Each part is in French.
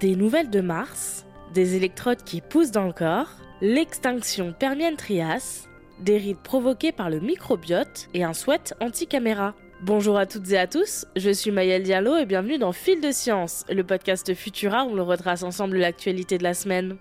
Des nouvelles de Mars, des électrodes qui poussent dans le corps, l'extinction Permienne-Trias, des rides provoquées par le microbiote et un sweat anti-caméra. Bonjour à toutes et à tous, je suis Mayel Diallo et bienvenue dans Fil de Science, le podcast Futura où l'on retrace ensemble l'actualité de la semaine.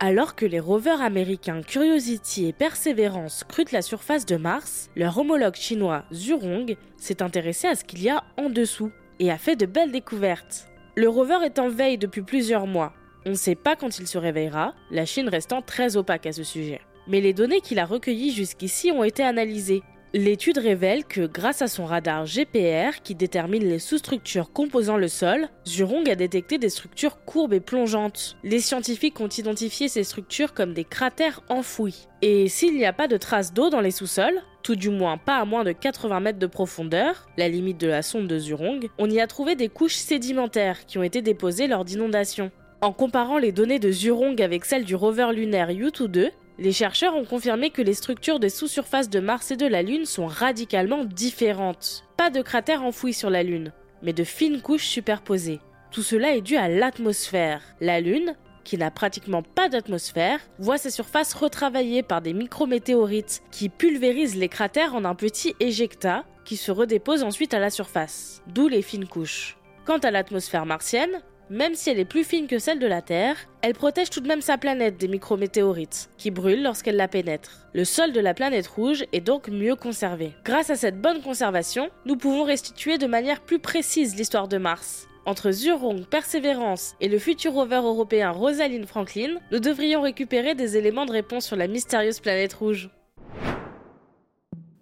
Alors que les rovers américains Curiosity et Perseverance scrutent la surface de Mars, leur homologue chinois Zhurong s'est intéressé à ce qu'il y a en dessous et a fait de belles découvertes. Le rover est en veille depuis plusieurs mois. On ne sait pas quand il se réveillera, la Chine restant très opaque à ce sujet. Mais les données qu'il a recueillies jusqu'ici ont été analysées L'étude révèle que grâce à son radar GPR qui détermine les sous-structures composant le sol, Zhurong a détecté des structures courbes et plongeantes. Les scientifiques ont identifié ces structures comme des cratères enfouis. Et s'il n'y a pas de traces d'eau dans les sous-sols, tout du moins pas à moins de 80 mètres de profondeur, la limite de la sonde de Zhurong, on y a trouvé des couches sédimentaires qui ont été déposées lors d'inondations. En comparant les données de Zhurong avec celles du rover lunaire Yutu-2, les chercheurs ont confirmé que les structures des sous-surfaces de Mars et de la Lune sont radicalement différentes. Pas de cratères enfouis sur la Lune, mais de fines couches superposées. Tout cela est dû à l'atmosphère. La Lune, qui n'a pratiquement pas d'atmosphère, voit ses surfaces retravaillées par des micrométéorites qui pulvérisent les cratères en un petit éjecta qui se redépose ensuite à la surface, d'où les fines couches. Quant à l'atmosphère martienne, même si elle est plus fine que celle de la Terre, elle protège tout de même sa planète des micrométéorites, qui brûlent lorsqu'elle la pénètre. Le sol de la planète rouge est donc mieux conservé. Grâce à cette bonne conservation, nous pouvons restituer de manière plus précise l'histoire de Mars. Entre Zhurong, Perseverance et le futur rover européen Rosalind Franklin, nous devrions récupérer des éléments de réponse sur la mystérieuse planète rouge.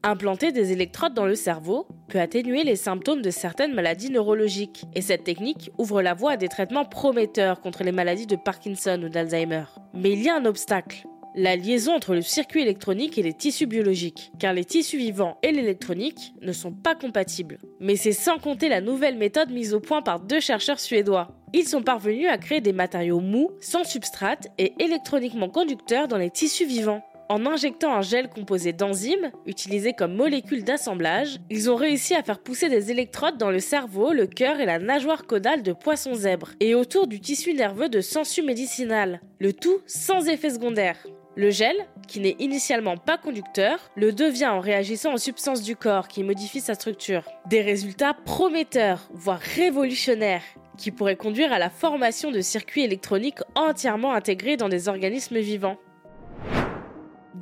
Implanter des électrodes dans le cerveau peut atténuer les symptômes de certaines maladies neurologiques, et cette technique ouvre la voie à des traitements prometteurs contre les maladies de Parkinson ou d'Alzheimer. Mais il y a un obstacle, la liaison entre le circuit électronique et les tissus biologiques, car les tissus vivants et l'électronique ne sont pas compatibles. Mais c'est sans compter la nouvelle méthode mise au point par deux chercheurs suédois. Ils sont parvenus à créer des matériaux mous, sans substrate et électroniquement conducteurs dans les tissus vivants. En injectant un gel composé d'enzymes, utilisé comme molécule d'assemblage, ils ont réussi à faire pousser des électrodes dans le cerveau, le cœur et la nageoire caudale de poissons zèbres, et autour du tissu nerveux de sensu médicinal, le tout sans effet secondaire. Le gel, qui n'est initialement pas conducteur, le devient en réagissant aux substances du corps qui modifient sa structure. Des résultats prometteurs, voire révolutionnaires, qui pourraient conduire à la formation de circuits électroniques entièrement intégrés dans des organismes vivants.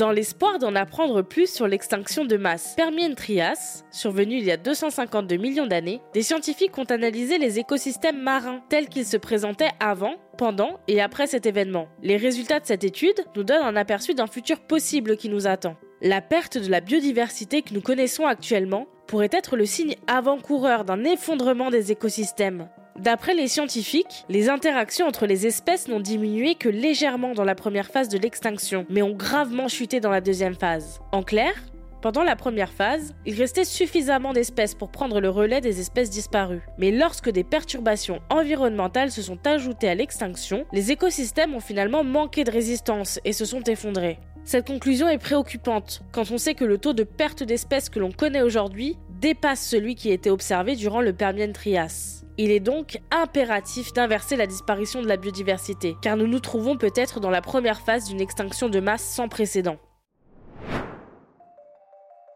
Dans l'espoir d'en apprendre plus sur l'extinction de masse Permienne-Trias, survenue il y a 252 millions d'années, des scientifiques ont analysé les écosystèmes marins tels qu'ils se présentaient avant, pendant et après cet événement. Les résultats de cette étude nous donnent un aperçu d'un futur possible qui nous attend. La perte de la biodiversité que nous connaissons actuellement pourrait être le signe avant-coureur d'un effondrement des écosystèmes. D'après les scientifiques, les interactions entre les espèces n'ont diminué que légèrement dans la première phase de l'extinction, mais ont gravement chuté dans la deuxième phase. En clair, pendant la première phase, il restait suffisamment d'espèces pour prendre le relais des espèces disparues. Mais lorsque des perturbations environnementales se sont ajoutées à l'extinction, les écosystèmes ont finalement manqué de résistance et se sont effondrés. Cette conclusion est préoccupante quand on sait que le taux de perte d'espèces que l'on connaît aujourd'hui dépasse celui qui était observé durant le Permian Trias. Il est donc impératif d'inverser la disparition de la biodiversité, car nous nous trouvons peut-être dans la première phase d'une extinction de masse sans précédent.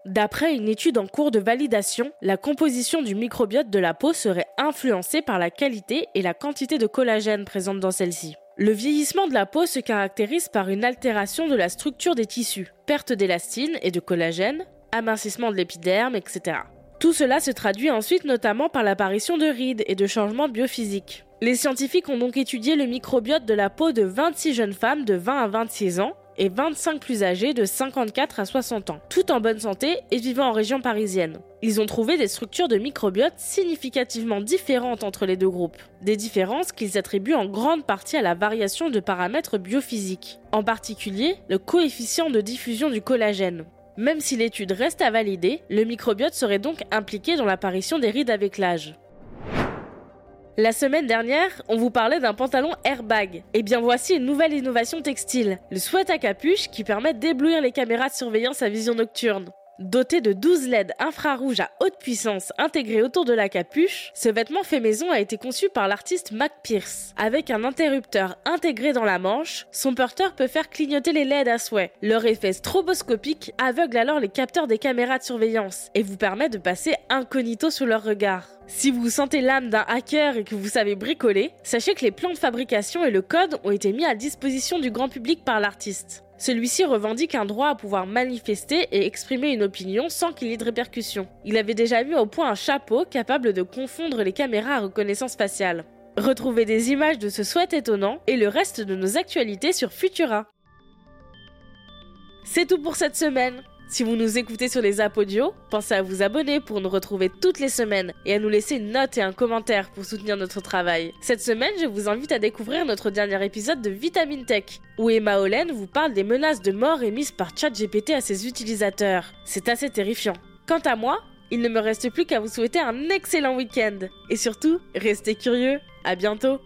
D'après une étude en cours de validation, la composition du microbiote de la peau serait influencée par la qualité et la quantité de collagène présente dans celle-ci. Le vieillissement de la peau se caractérise par une altération de la structure des tissus, perte d'élastine et de collagène, amincissement de l'épiderme, etc. Tout cela se traduit ensuite notamment par l'apparition de rides et de changements biophysiques. Les scientifiques ont donc étudié le microbiote de la peau de 26 jeunes femmes de 20 à 26 ans et 25 plus âgées de 54 à 60 ans, toutes en bonne santé et vivant en région parisienne. Ils ont trouvé des structures de microbiote significativement différentes entre les deux groupes, des différences qu'ils attribuent en grande partie à la variation de paramètres biophysiques, en particulier le coefficient de diffusion du collagène. Même si l'étude reste à valider, le microbiote serait donc impliqué dans l'apparition des rides avec l'âge. La semaine dernière, on vous parlait d'un pantalon airbag. Et eh bien voici une nouvelle innovation textile, le sweat à capuche qui permet d'éblouir les caméras de surveillance à vision nocturne. Doté de 12 LED infrarouges à haute puissance intégrés autour de la capuche, ce vêtement fait maison a été conçu par l'artiste Mac Pierce. Avec un interrupteur intégré dans la manche, son porteur peut faire clignoter les LED à souhait. Leur effet stroboscopique aveugle alors les capteurs des caméras de surveillance et vous permet de passer incognito sous leur regard. Si vous sentez l'âme d'un hacker et que vous savez bricoler, sachez que les plans de fabrication et le code ont été mis à disposition du grand public par l'artiste. Celui-ci revendique un droit à pouvoir manifester et exprimer une opinion sans qu'il y ait de répercussions. Il avait déjà mis au point un chapeau capable de confondre les caméras à reconnaissance faciale. Retrouvez des images de ce souhait étonnant et le reste de nos actualités sur Futura. C'est tout pour cette semaine. Si vous nous écoutez sur les audio, pensez à vous abonner pour nous retrouver toutes les semaines et à nous laisser une note et un commentaire pour soutenir notre travail. Cette semaine, je vous invite à découvrir notre dernier épisode de Vitamine Tech, où Emma Hollen vous parle des menaces de mort émises par ChatGPT à ses utilisateurs. C'est assez terrifiant. Quant à moi, il ne me reste plus qu'à vous souhaiter un excellent week-end. Et surtout, restez curieux. À bientôt